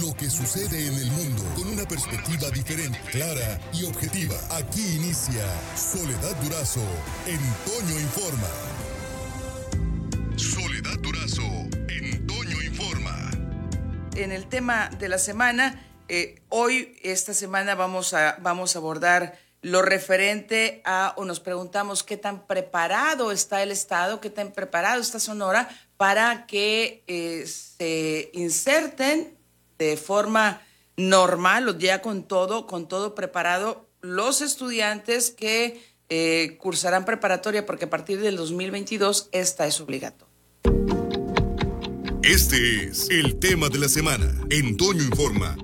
lo que sucede en el mundo con una perspectiva diferente, clara y objetiva. Aquí inicia Soledad Durazo en Informa. Soledad Durazo en Informa. En el tema de la semana, eh, hoy, esta semana, vamos a, vamos a abordar lo referente a, o nos preguntamos qué tan preparado está el Estado, qué tan preparado está Sonora para que eh, se inserten de forma normal ya con todo, con todo preparado los estudiantes que eh, cursarán preparatoria, porque a partir del 2022 esta es obligatoria. Este es el tema de la semana. En Toño Informa.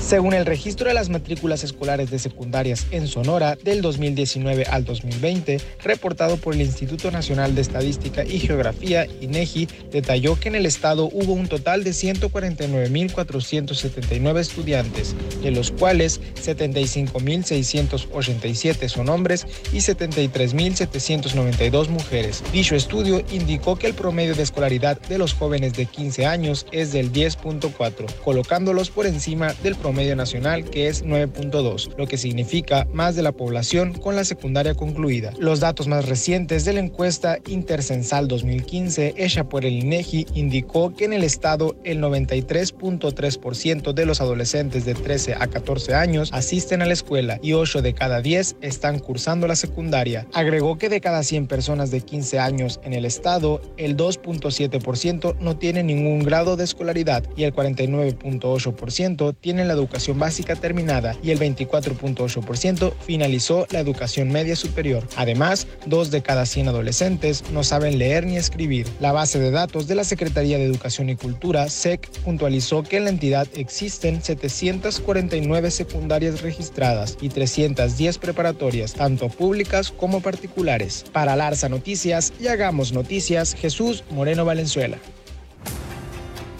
Según el registro de las matrículas escolares de secundarias en Sonora del 2019 al 2020, reportado por el Instituto Nacional de Estadística y Geografía, INEGI, detalló que en el estado hubo un total de 149.479 estudiantes, de los cuales 75.687 son hombres y 73.792 mujeres. Dicho estudio indicó que el promedio de escolaridad de los jóvenes de 15 años es del 10.4, colocándolos por encima del promedio medio nacional, que es 9.2, lo que significa más de la población con la secundaria concluida. Los datos más recientes de la encuesta Intercensal 2015, hecha por el INEGI, indicó que en el estado el 93.3% de los adolescentes de 13 a 14 años asisten a la escuela y 8 de cada 10 están cursando la secundaria. Agregó que de cada 100 personas de 15 años en el estado, el 2.7% no tiene ningún grado de escolaridad y el 49.8% tiene la educación básica terminada y el 24.8% finalizó la educación media superior. Además, dos de cada 100 adolescentes no saben leer ni escribir. La base de datos de la Secretaría de Educación y Cultura, SEC, puntualizó que en la entidad existen 749 secundarias registradas y 310 preparatorias, tanto públicas como particulares. Para Larsa Noticias y Hagamos Noticias, Jesús Moreno Valenzuela.